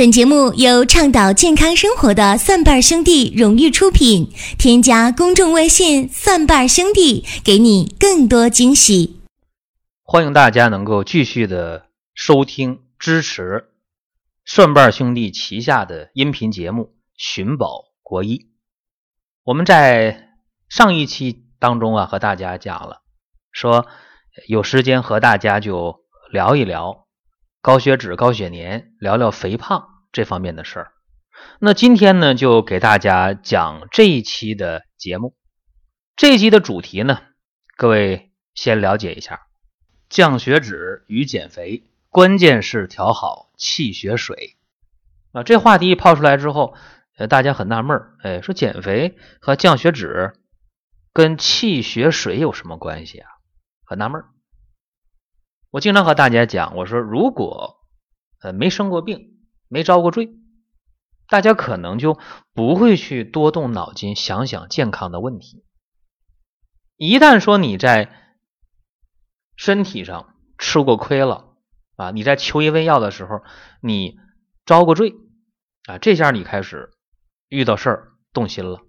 本节目由倡导健康生活的蒜瓣兄弟荣誉出品。添加公众微信“蒜瓣兄弟”，给你更多惊喜。欢迎大家能够继续的收听、支持蒜瓣兄弟旗下的音频节目《寻宝国医》。我们在上一期当中啊，和大家讲了，说有时间和大家就聊一聊高血脂、高血粘，聊聊肥胖。这方面的事儿，那今天呢，就给大家讲这一期的节目。这一期的主题呢，各位先了解一下：降血脂与减肥，关键是调好气血水啊。这话题一抛出来之后，呃，大家很纳闷儿，哎，说减肥和降血脂跟气血水有什么关系啊？很纳闷儿。我经常和大家讲，我说如果呃没生过病。没遭过罪，大家可能就不会去多动脑筋想想健康的问题。一旦说你在身体上吃过亏了啊，你在求医问药的时候你遭过罪啊，这下你开始遇到事儿动心了。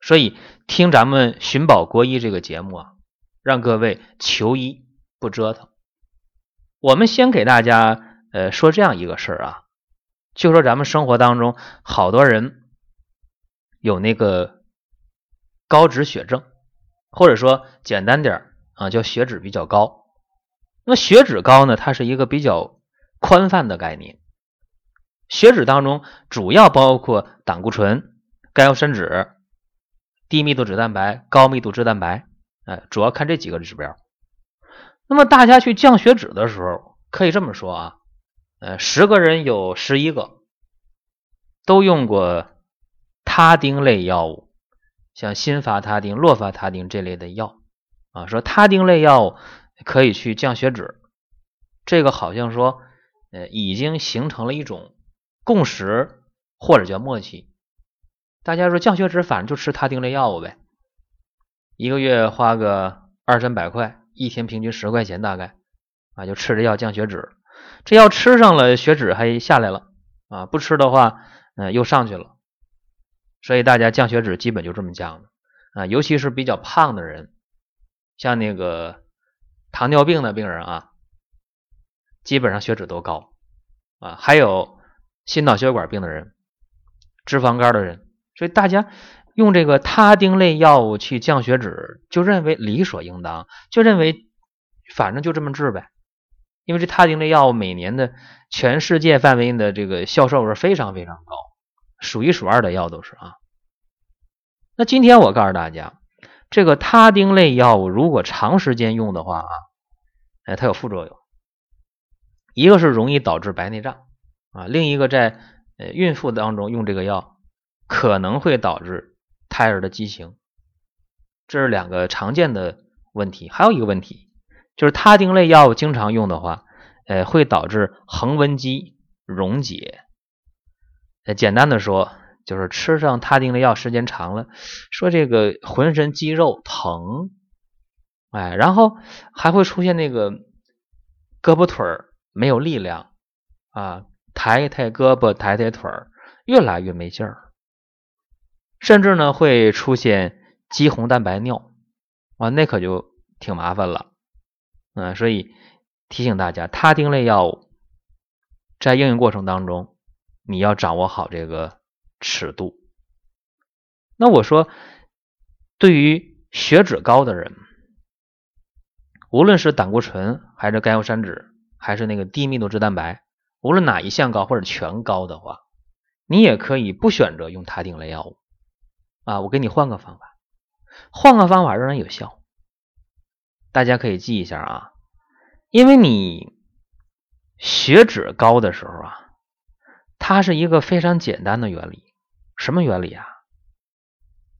所以听咱们寻宝国医这个节目啊，让各位求医不折腾。我们先给大家。呃，说这样一个事儿啊，就说咱们生活当中好多人有那个高脂血症，或者说简单点啊，叫血脂比较高。那么血脂高呢，它是一个比较宽泛的概念。血脂当中主要包括胆固醇、甘油三酯、低密度脂蛋白、高密度脂蛋白，哎，主要看这几个指标。那么大家去降血脂的时候，可以这么说啊。呃，十个人有十一个都用过他汀类药物，像辛伐他汀、洛伐他汀这类的药啊。说他汀类药物可以去降血脂，这个好像说呃已经形成了一种共识或者叫默契。大家说降血脂，反正就吃他汀类药物呗，一个月花个二三百块，一天平均十块钱大概啊，就吃着药降血脂。这药吃上了，血脂还下来了啊！不吃的话，嗯，又上去了。所以大家降血脂基本就这么降的啊，尤其是比较胖的人，像那个糖尿病的病人啊，基本上血脂都高啊。还有心脑血管病的人、脂肪肝的人，所以大家用这个他汀类药物去降血脂，就认为理所应当，就认为反正就这么治呗。因为这他汀类药物每年的全世界范围的这个销售额非常非常高，数一数二的药都是啊。那今天我告诉大家，这个他汀类药物如果长时间用的话啊，哎，它有副作用，一个是容易导致白内障啊，另一个在呃孕妇当中用这个药可能会导致胎儿的畸形，这是两个常见的问题。还有一个问题。就是他汀类药物经常用的话，呃，会导致横纹肌溶解。呃，简单的说，就是吃上他汀类药时间长了，说这个浑身肌肉疼，哎，然后还会出现那个胳膊腿儿没有力量啊，抬一抬胳膊抬抬腿儿越来越没劲儿，甚至呢会出现肌红蛋白尿啊，那可就挺麻烦了。嗯，所以提醒大家，他汀类药物在应用过程当中，你要掌握好这个尺度。那我说，对于血脂高的人，无论是胆固醇还是甘油三酯，还是那个低密度脂蛋白，无论哪一项高或者全高的话，你也可以不选择用他汀类药物啊。我给你换个方法，换个方法仍然有效。大家可以记一下啊，因为你血脂高的时候啊，它是一个非常简单的原理。什么原理啊？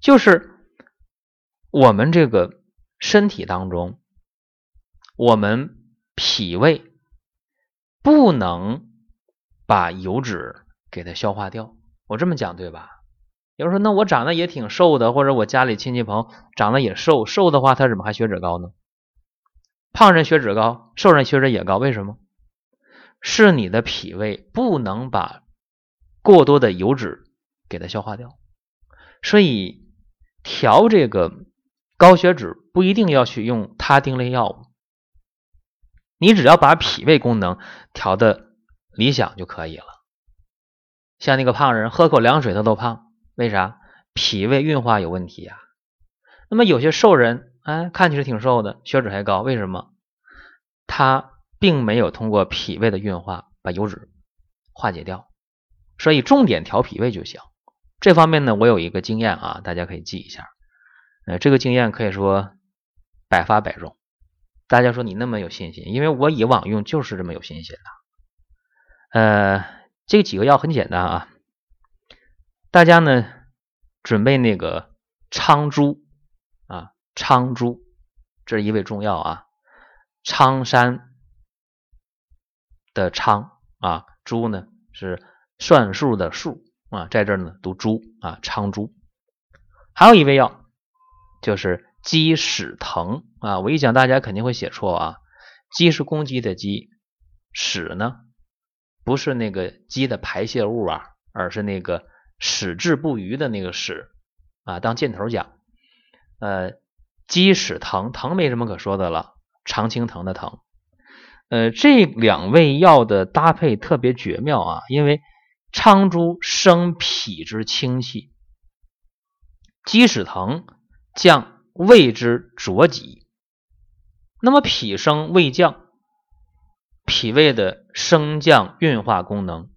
就是我们这个身体当中，我们脾胃不能把油脂给它消化掉。我这么讲对吧？有人说，那我长得也挺瘦的，或者我家里亲戚朋友长得也瘦，瘦的话他怎么还血脂高呢？胖人血脂高，瘦人血脂也高，为什么？是你的脾胃不能把过多的油脂给它消化掉，所以调这个高血脂不一定要去用他汀类药物，你只要把脾胃功能调的理想就可以了。像那个胖人喝口凉水他都胖，为啥？脾胃运化有问题呀。那么有些瘦人，哎，看起来挺瘦的，血脂还高，为什么？他并没有通过脾胃的运化把油脂化解掉，所以重点调脾胃就行。这方面呢，我有一个经验啊，大家可以记一下。呃，这个经验可以说百发百中。大家说你那么有信心，因为我以往用就是这么有信心的。呃。这几个药很简单啊，大家呢准备那个苍术啊，苍术，这是一味中药啊，苍山的苍啊，术呢是算术的术啊，在这儿呢读朱啊，苍术。还有一味药就是鸡屎藤啊，我一讲大家肯定会写错啊，鸡是公鸡的鸡，屎呢？不是那个鸡的排泄物啊，而是那个矢志不渝的那个矢啊，当箭头讲。呃，鸡屎藤藤没什么可说的了，常青藤的藤。呃，这两味药的搭配特别绝妙啊，因为苍术生脾之清气，鸡屎藤降胃之浊疾。那么脾升胃降。脾胃的升降运化功能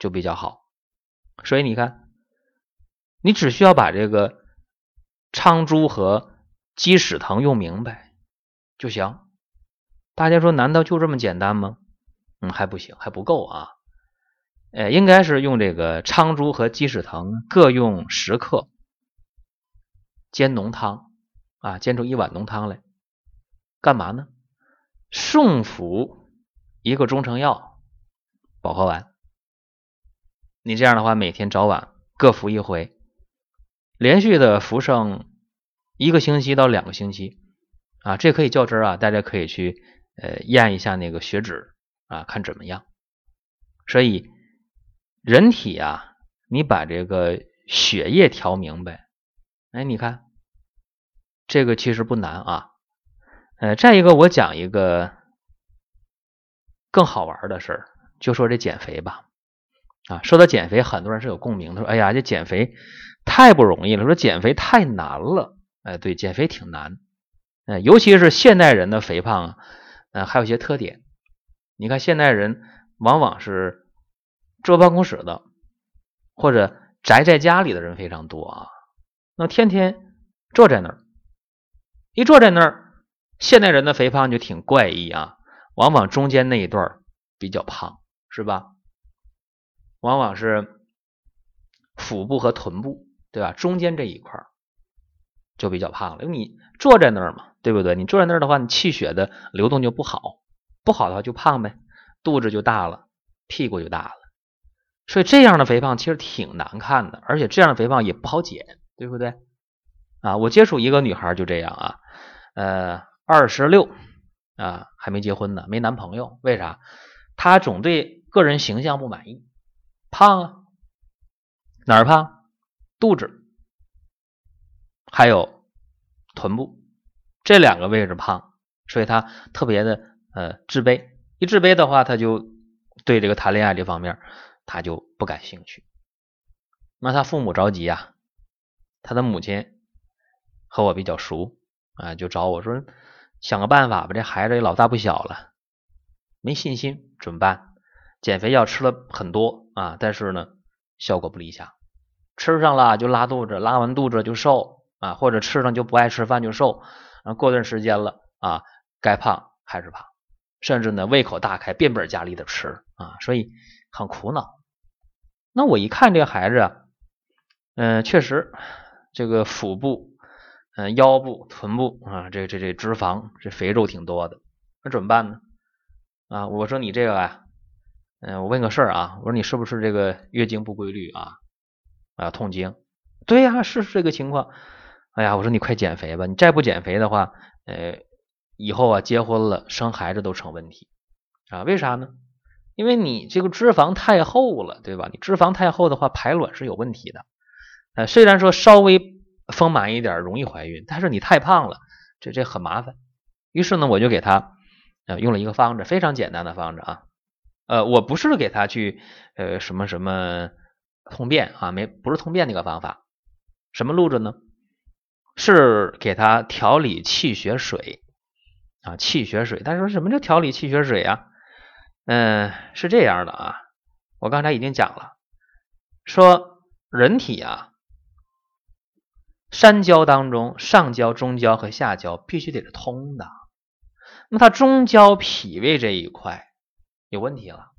就比较好，所以你看，你只需要把这个苍术和鸡屎藤用明白就行。大家说，难道就这么简单吗？嗯，还不行，还不够啊。呃，应该是用这个苍术和鸡屎藤各用十克，煎浓汤啊，煎出一碗浓汤来，干嘛呢？送服。一个中成药保和丸，你这样的话，每天早晚各服一回，连续的服上一个星期到两个星期啊，这可以较真啊，大家可以去呃验一下那个血脂啊，看怎么样。所以人体啊，你把这个血液调明白，哎，你看这个其实不难啊。呃，再一个，我讲一个。更好玩的事儿，就说这减肥吧，啊，说到减肥，很多人是有共鸣的，说，哎呀，这减肥太不容易了，说减肥太难了，哎，对，减肥挺难，哎，尤其是现代人的肥胖啊，嗯，还有一些特点，你看现代人往往是坐办公室的，或者宅在家里的人非常多啊，那天天坐在那儿，一坐在那儿，现代人的肥胖就挺怪异啊。往往中间那一段比较胖，是吧？往往是腹部和臀部，对吧？中间这一块就比较胖了，因为你坐在那儿嘛，对不对？你坐在那儿的话，你气血的流动就不好，不好的话就胖呗，肚子就大了，屁股就大了。所以这样的肥胖其实挺难看的，而且这样的肥胖也不好减，对不对？啊，我接触一个女孩就这样啊，呃，二十六。啊，还没结婚呢，没男朋友，为啥？她总对个人形象不满意，胖啊，哪儿胖？肚子，还有臀部这两个位置胖，所以他特别的呃自卑。一自卑的话，他就对这个谈恋爱这方面他就不感兴趣。那他父母着急啊，他的母亲和我比较熟啊，就找我说。想个办法吧，这孩子也老大不小了，没信心怎么办？减肥药吃了很多啊，但是呢效果不理想，吃上了就拉肚子，拉完肚子就瘦啊，或者吃上就不爱吃饭就瘦，啊过段时间了啊该胖还是胖，甚至呢胃口大开，变本加厉的吃啊，所以很苦恼。那我一看这个孩子啊，嗯，确实这个腹部。嗯，腰部、臀部啊，这这这脂肪，这肥肉挺多的，那怎么办呢？啊，我说你这个啊，嗯，我问个事儿啊，我说你是不是这个月经不规律啊？啊，痛经？对呀，是这个情况。哎呀，我说你快减肥吧，你再不减肥的话，呃，以后啊结婚了生孩子都成问题啊？为啥呢？因为你这个脂肪太厚了，对吧？你脂肪太厚的话，排卵是有问题的。呃，虽然说稍微丰满一点容易怀孕，但是你太胖了，这这很麻烦。于是呢，我就给他呃用了一个方子，非常简单的方子啊。呃，我不是给他去呃什么什么通便啊，没不是通便那个方法。什么路子呢？是给他调理气血水啊，气血水。他说什么叫调理气血水啊？嗯，是这样的啊，我刚才已经讲了，说人体啊，三焦当中，上焦、中焦和下焦必须得是通的。那他中焦脾胃这一块有问题了，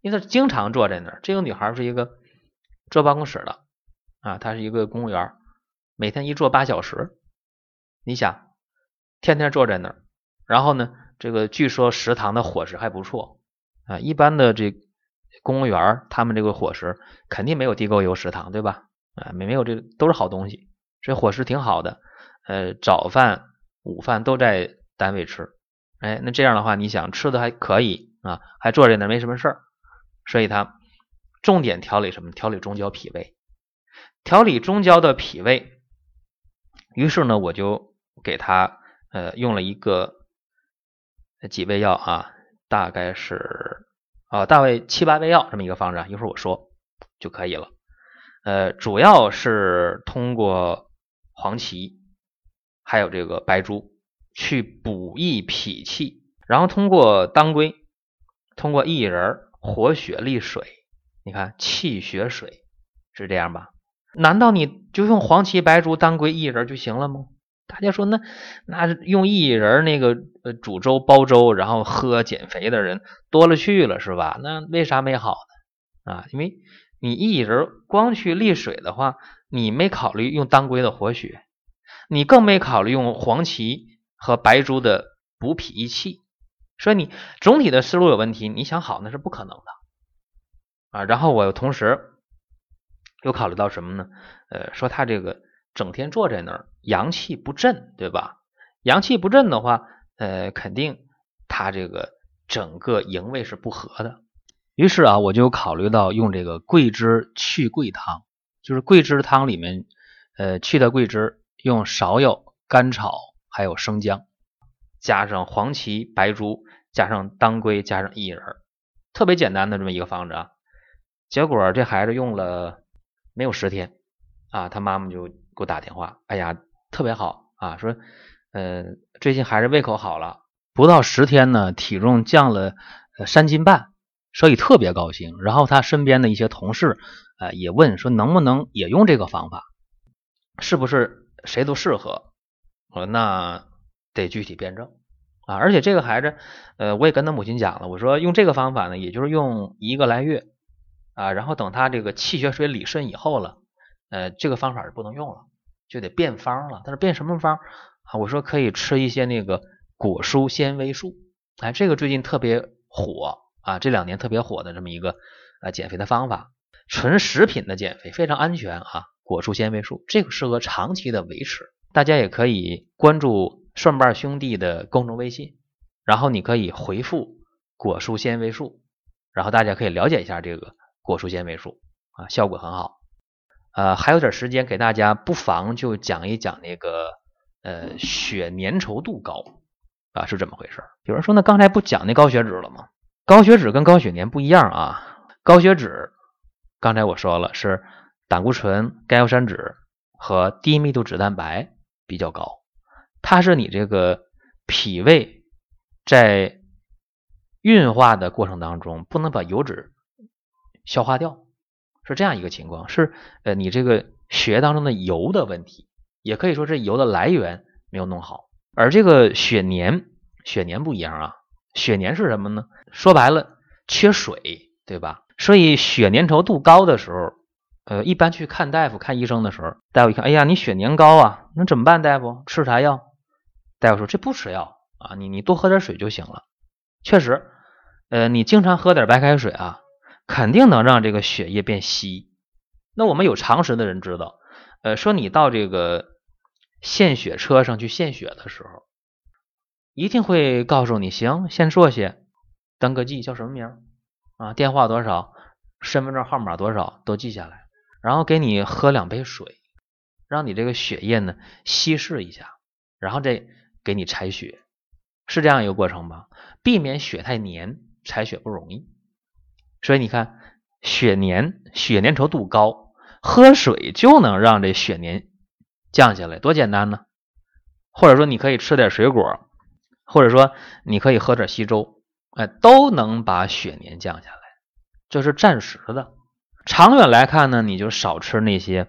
因为他经常坐在那儿。这个女孩是一个坐办公室的啊，她是一个公务员，每天一坐八小时，你想天天坐在那儿，然后呢？这个据说食堂的伙食还不错啊，一般的这公务员他们这个伙食肯定没有地沟油食堂，对吧？啊，没没有这都是好东西，这伙食挺好的。呃，早饭、午饭都在单位吃，哎，那这样的话，你想吃的还可以啊，还坐在那没什么事儿，所以他重点调理什么？调理中焦脾胃，调理中焦的脾胃。于是呢，我就给他呃用了一个。几味药啊，大概是啊，大概七八味药这么一个方子，一会儿我说就可以了。呃，主要是通过黄芪还有这个白术去补益脾气，然后通过当归、通过薏仁活血利水。你看气血水是这样吧？难道你就用黄芪、白术、当归、薏仁就行了吗？大家说那那用薏仁那个呃煮粥煲粥然后喝减肥的人多了去了是吧？那为啥没好呢？啊，因为你薏仁光去利水的话，你没考虑用当归的活血，你更没考虑用黄芪和白术的补脾益气，所以你总体的思路有问题。你想好那是不可能的啊。然后我同时又考虑到什么呢？呃，说他这个。整天坐在那儿，阳气不振，对吧？阳气不振的话，呃，肯定他这个整个营卫是不和的。于是啊，我就考虑到用这个桂枝去桂汤，就是桂枝汤里面，呃，去的桂枝，用芍药、甘草还有生姜，加上黄芪、白术，加上当归，加上薏仁，特别简单的这么一个方子啊。结果这孩子用了没有十天啊，他妈妈就。给我打电话，哎呀，特别好啊！说，呃，最近孩子胃口好了，不到十天呢，体重降了三斤半，所以特别高兴。然后他身边的一些同事，呃，也问说能不能也用这个方法，是不是谁都适合？我说那得具体辩证啊！而且这个孩子，呃，我也跟他母亲讲了，我说用这个方法呢，也就是用一个来月啊，然后等他这个气血水理顺以后了。呃，这个方法是不能用了，就得变方了。但是变什么方啊？我说可以吃一些那个果蔬纤维素，哎，这个最近特别火啊，这两年特别火的这么一个啊减肥的方法，纯食品的减肥非常安全啊。果蔬纤维素这个适合长期的维持，大家也可以关注顺瓣兄弟的公众微信，然后你可以回复果蔬纤维素，然后大家可以了解一下这个果蔬纤维素啊，效果很好。呃，还有点时间给大家，不妨就讲一讲那个呃血粘稠度高啊是怎么回事？有人说那刚才不讲那高血脂了吗？高血脂跟高血粘不一样啊。高血脂刚才我说了是胆固醇、甘油三酯和低密度脂蛋白比较高，它是你这个脾胃在运化的过程当中不能把油脂消化掉。是这样一个情况，是呃你这个血液当中的油的问题，也可以说是油的来源没有弄好。而这个血粘，血粘不一样啊，血粘是什么呢？说白了，缺水，对吧？所以血粘稠度高的时候，呃，一般去看大夫、看医生的时候，大夫一看，哎呀，你血粘高啊，那怎么办？大夫吃啥药？大夫说这不吃药啊，你你多喝点水就行了。确实，呃，你经常喝点白开水啊。肯定能让这个血液变稀。那我们有常识的人知道，呃，说你到这个献血车上去献血的时候，一定会告诉你，行，先坐下，登个记，叫什么名？啊，电话多少，身份证号码多少都记下来，然后给你喝两杯水，让你这个血液呢稀释一下，然后再给你采血，是这样一个过程吧？避免血太黏，采血不容易。所以你看，血粘，血粘稠度高，喝水就能让这血粘降下来，多简单呢！或者说你可以吃点水果，或者说你可以喝点稀粥，哎，都能把血粘降下来。这是暂时的，长远来看呢，你就少吃那些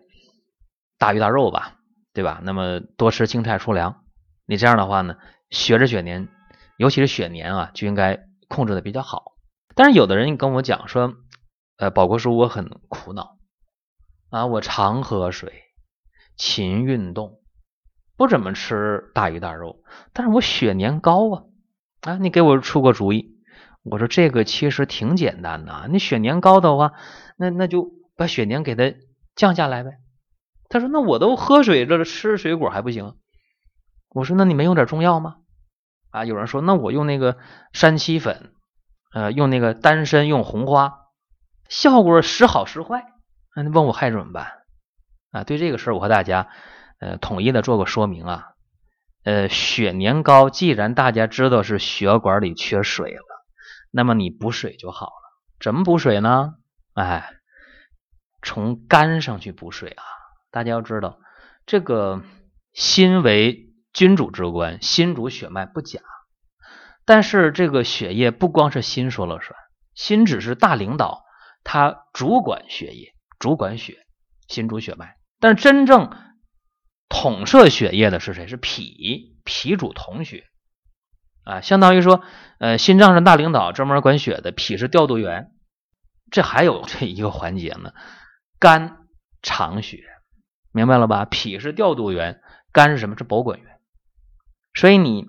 大鱼大肉吧，对吧？那么多吃青菜粗粮，你这样的话呢，血脂血粘，尤其是血粘啊，就应该控制的比较好。但是有的人跟我讲说，呃，宝国叔，我很苦恼啊，我常喝水，勤运动。不怎么吃大鱼大肉，但是我血粘高啊啊！你给我出个主意。我说这个其实挺简单的，你血粘高的话，那那就把血粘给它降下来呗。他说那我都喝水这吃水果还不行。我说那你没用点中药吗？啊，有人说那我用那个山七粉，呃，用那个丹参，用红花，效果时好时坏。那你问我还怎么办？啊，对这个事儿我和大家。呃，统一的做个说明啊，呃，血粘高，既然大家知道是血管里缺水了，那么你补水就好了。怎么补水呢？哎，从肝上去补水啊！大家要知道，这个心为君主之官，心主血脉不假，但是这个血液不光是心说了算，心只是大领导，他主管血液，主管血，心主血脉，但真正。统摄血液的是谁？是脾，脾主统血啊，相当于说，呃，心脏是大领导，专门管血的，脾是调度员。这还有这一个环节呢，肝藏血，明白了吧？脾是调度员，肝是什么？是保管员。所以你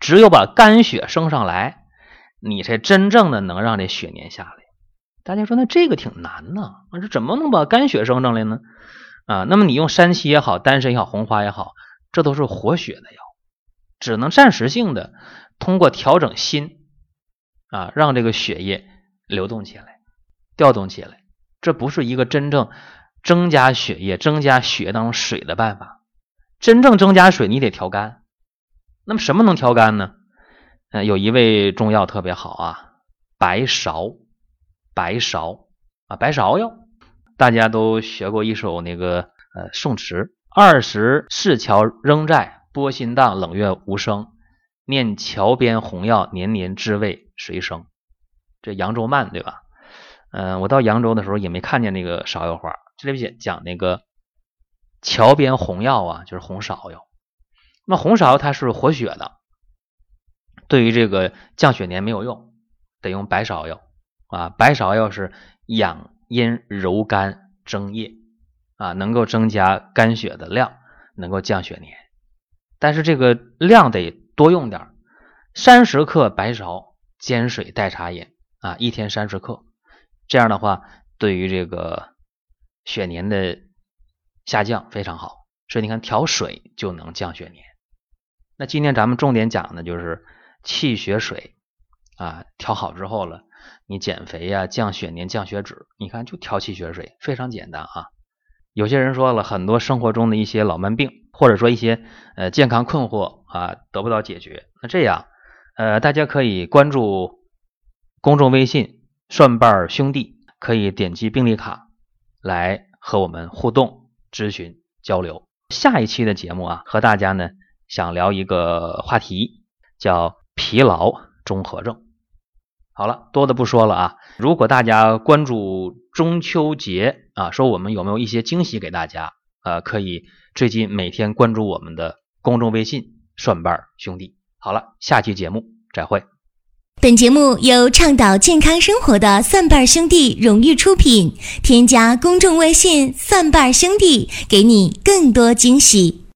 只有把肝血升上来，你才真正的能让这血粘下来。大家说，那这个挺难呢，那这怎么能把肝血升上来呢？啊，那么你用山七也好，丹参也好，红花也好，这都是活血的药，只能暂时性的通过调整心啊，让这个血液流动起来，调动起来，这不是一个真正增加血液、增加血液当中水的办法。真正增加水，你得调肝。那么什么能调肝呢？嗯，有一味中药特别好啊，白芍，白芍啊，白芍药。大家都学过一首那个呃宋词：二十市桥仍在，波心荡，冷月无声。念桥边红药，年年知味谁生？这扬州慢对吧？嗯，我到扬州的时候也没看见那个芍药花。这里边讲那个桥边红药啊，就是红芍药。那红芍它是活血的，对于这个降血粘没有用，得用白芍药啊。白芍药是养。阴柔肝增液啊，能够增加肝血的量，能够降血粘。但是这个量得多用点三十克白芍煎水代茶饮啊，一天三十克。这样的话，对于这个血粘的下降非常好。所以你看，调水就能降血粘。那今天咱们重点讲的就是气血水啊，调好之后了。你减肥呀，降血粘、降血脂，你看就调气血水，非常简单啊。有些人说了很多生活中的一些老慢病，或者说一些呃健康困惑啊得不到解决，那这样呃大家可以关注公众微信“蒜瓣兄弟”，可以点击病历卡来和我们互动、咨询、交流。下一期的节目啊，和大家呢想聊一个话题，叫疲劳综合症。好了，多的不说了啊！如果大家关注中秋节啊，说我们有没有一些惊喜给大家？呃，可以最近每天关注我们的公众微信“蒜瓣兄弟”。好了，下期节目再会。本节目由倡导健康生活的蒜瓣兄弟荣誉出品，添加公众微信“蒜瓣兄弟”，给你更多惊喜。